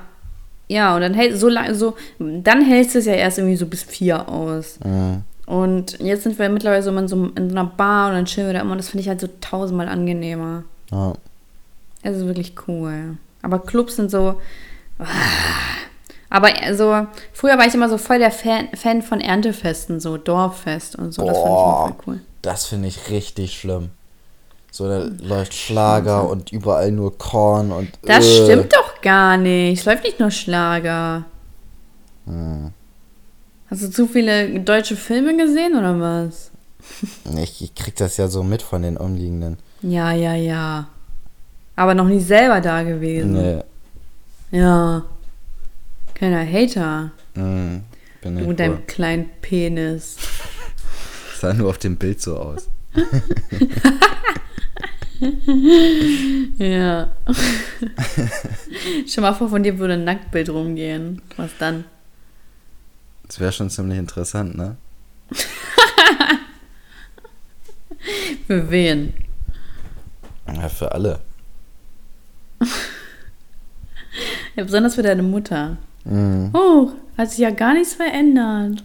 Ja, und dann hält so lange, so, dann hältst du es ja erst irgendwie so bis vier aus. Mhm. Und jetzt sind wir mittlerweile so in so, in so einer Bar und dann chillen wir da immer und das finde ich halt so tausendmal angenehmer. ja. Es ist wirklich cool. Aber Clubs sind so. ah. Aber also, früher war ich immer so voll der Fan, Fan von Erntefesten, so Dorffest und so. Das fand ich immer Boah, voll cool. das finde ich richtig schlimm. So, da läuft Schlager und überall nur Korn und. Das äh, stimmt doch gar nicht. Es läuft nicht nur Schlager. Hm. Hast du zu viele deutsche Filme gesehen oder was? Ich, ich krieg das ja so mit von den umliegenden. Ja, ja, ja. Aber noch nie selber da gewesen. Nee. Ja. Kleiner Hater. Mm, bin Du mit wohl. deinem kleinen Penis. [laughs] sah nur auf dem Bild so aus. [laughs] Ja. [laughs] Stell mal vor, von dir würde ein Nacktbild rumgehen. Was dann? Das wäre schon ziemlich interessant, ne? Für wen? Ja, für alle. Ja, besonders für deine Mutter. Mm. Oh, hat sich ja gar nichts verändert.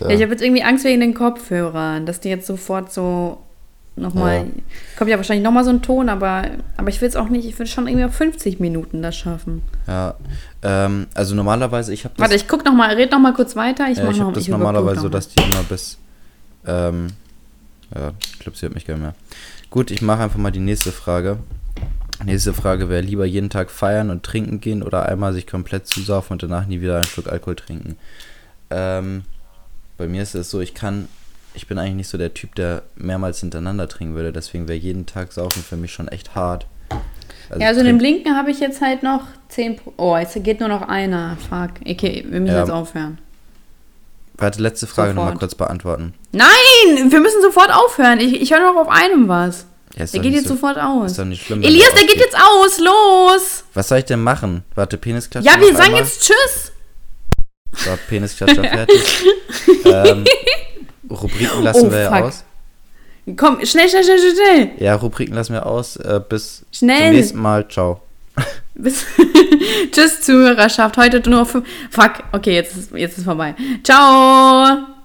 Tja. Ja, ich habe jetzt irgendwie Angst wegen den Kopfhörern, dass die jetzt sofort so nochmal. Ja. Kommt ja wahrscheinlich nochmal so ein Ton, aber, aber ich will es auch nicht, ich will schon irgendwie auf 50 Minuten das schaffen. Ja, ähm, also normalerweise, ich habe das, Warte, ich guck nochmal, red nochmal kurz weiter. Ich, äh, ich noch, hab das normalerweise so, dass die immer bis, ähm, ja, ich glaube, sie hört mich gar nicht mehr. Gut, ich mache einfach mal die nächste Frage. Nächste Frage wäre lieber jeden Tag feiern und trinken gehen oder einmal sich komplett zusaufen und danach nie wieder einen Schluck Alkohol trinken. Ähm, bei mir ist es so, ich kann ich bin eigentlich nicht so der Typ, der mehrmals hintereinander trinken würde. Deswegen wäre jeden Tag saufen für mich schon echt hart. ja, also in dem Blinken habe ich jetzt halt noch 10. Pro oh, jetzt geht nur noch einer. Fuck. Okay, wir müssen Ja. jetzt aufhören. Warte, letzte Frage nochmal kurz beantworten. Nein, wir müssen sofort aufhören. Ich, ich höre noch auf einem was. Ja, Der geht jetzt so- sofort aus. Ist doch nicht schlimm. Elias, der geht jetzt aus. Los. Was soll ich denn machen? Warte, Penisklatsch. Ja, wir sagen einmal. jetzt Tschüss. So, Penisklatscher fertig. [laughs] ähm, Rubriken lassen Oh, wir ja fuck. aus. Komm, schnell, schnell, schnell, schnell, schnell. Ja, Rubriken lassen wir aus. Äh, bis Schnell. zum nächsten Mal. Ciao. [laughs] Tschüss, Zuhörerschaft. Heute nur. Fuck, okay, jetzt ist, jetzt ist vorbei. Ciao.